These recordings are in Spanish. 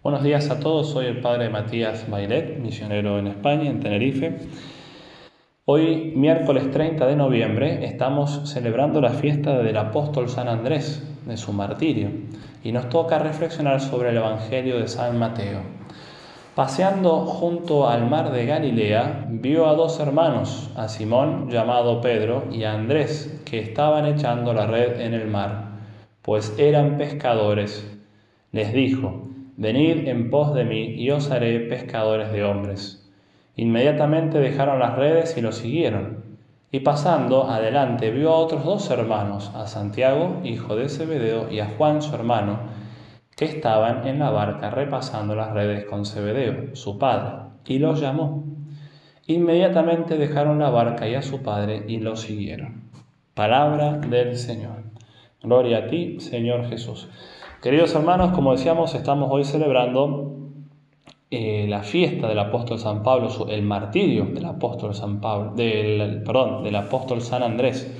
Buenos días a todos, soy el padre Matías Bailet, misionero en España, en Tenerife. Hoy, miércoles 30 de noviembre, estamos celebrando la fiesta del apóstol San Andrés, de su martirio, y nos toca reflexionar sobre el Evangelio de San Mateo. Paseando junto al mar de Galilea, vio a dos hermanos, a Simón llamado Pedro y a Andrés, que estaban echando la red en el mar, pues eran pescadores. Les dijo, Venid en pos de mí y os haré pescadores de hombres. Inmediatamente dejaron las redes y lo siguieron. Y pasando adelante vio a otros dos hermanos, a Santiago, hijo de Zebedeo, y a Juan, su hermano, que estaban en la barca repasando las redes con Zebedeo, su padre, y los llamó. Inmediatamente dejaron la barca y a su padre y lo siguieron. Palabra del Señor. Gloria a ti, Señor Jesús. Queridos hermanos, como decíamos, estamos hoy celebrando eh, la fiesta del apóstol San Pablo, el martirio del apóstol San Pablo, del, perdón, del apóstol San Andrés.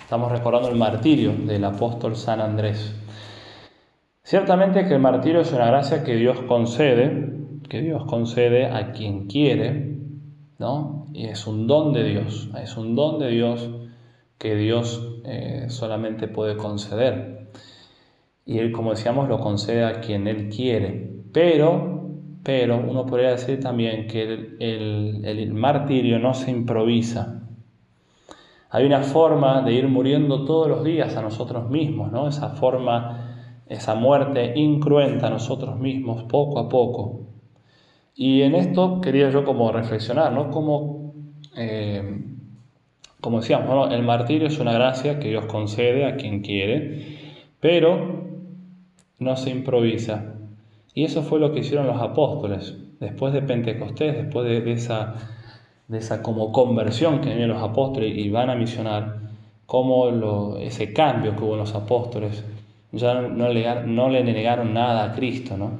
Estamos recordando el martirio del apóstol San Andrés. Ciertamente que el martirio es una gracia que Dios concede, que Dios concede a quien quiere, ¿no? Y es un don de Dios, es un don de Dios que Dios eh, solamente puede conceder y Él, como decíamos, lo concede a quien Él quiere. Pero, pero uno podría decir también que el, el, martirio no se improvisa. Hay una forma de ir muriendo todos los días a nosotros mismos, ¿no? Esa forma, esa muerte incruenta a nosotros mismos poco a poco. Y en esto quería yo como reflexionar, ¿no? Como, eh, como decíamos, el martirio es una gracia que Dios concede a quien quiere, pero no se improvisa. Y eso fue lo que hicieron los apóstoles. Después de Pentecostés, después de, esa, de esa como conversión que tenían los apóstoles y van a misionar, como ese cambio que hubo en los apóstoles, ya no le, no le negaron nada a Cristo, ¿no?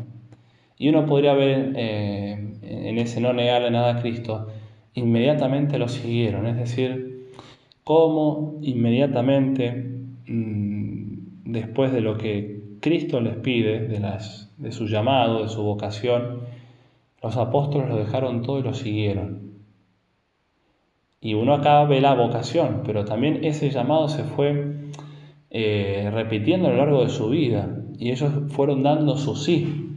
Y uno podría ver eh, en ese no negarle nada a Cristo, inmediatamente lo siguieron, es decir, cómo inmediatamente mm, después de lo que Cristo les pide de, las, de su llamado, de su vocación, los apóstoles lo dejaron todo y lo siguieron. Y uno acá ve la vocación, pero también ese llamado se fue eh, repitiendo a lo largo de su vida y ellos fueron dando su sí.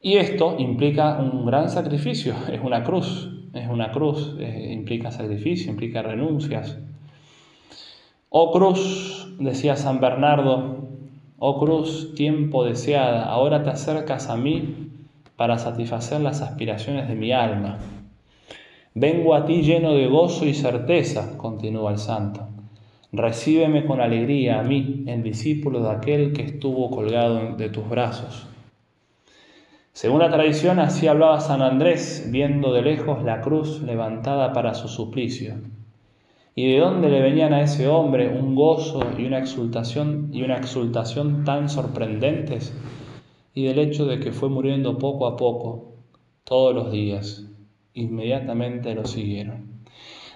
Y esto implica un gran sacrificio, es una cruz, es una cruz, eh, implica sacrificio, implica renuncias. Oh cruz, decía San Bernardo, Oh cruz, tiempo deseada, ahora te acercas a mí para satisfacer las aspiraciones de mi alma. Vengo a ti lleno de gozo y certeza, continúa el santo. Recíbeme con alegría a mí, el discípulo de aquel que estuvo colgado de tus brazos. Según la tradición, así hablaba San Andrés, viendo de lejos la cruz levantada para su suplicio y de dónde le venían a ese hombre un gozo y una exultación y una exultación tan sorprendentes y del hecho de que fue muriendo poco a poco todos los días inmediatamente lo siguieron.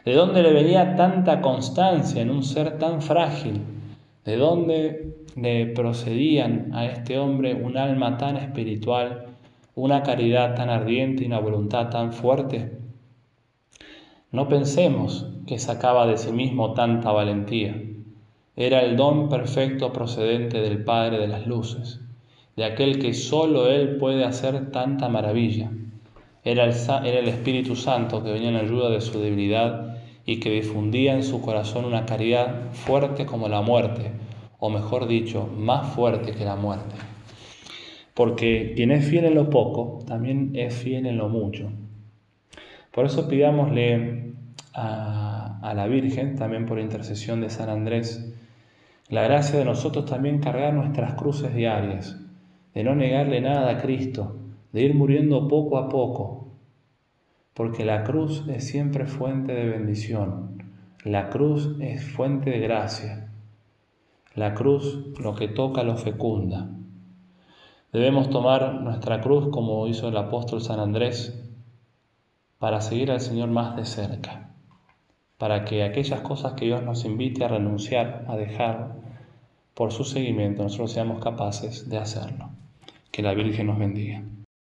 De dónde le venía tanta constancia en un ser tan frágil de dónde le procedían a este hombre un alma tan espiritual una caridad tan ardiente y una voluntad tan fuerte no pensemos que sacaba de sí mismo tanta valentía. Era el don perfecto procedente del Padre de las Luces, de aquel que sólo Él puede hacer tanta maravilla. Era el, era el Espíritu Santo que venía en ayuda de su debilidad y que difundía en su corazón una caridad fuerte como la muerte, o mejor dicho, más fuerte que la muerte. Porque quien es fiel en lo poco, también es fiel en lo mucho. Por eso pidámosle a, la Virgen, también por intercesión de San Andrés, la gracia de nosotros también cargar nuestras cruces diarias, de no negarle nada a Cristo, de ir muriendo poco a poco, porque la cruz es siempre fuente de bendición, la cruz es fuente de gracia, la cruz lo que toca lo fecunda. Debemos tomar nuestra cruz como hizo el apóstol San Andrés, para seguir al Señor más de cerca, para que aquellas cosas que Dios nos invite a renunciar, a dejar por su seguimiento, nosotros seamos capaces de hacerlo. Que la Virgen nos bendiga.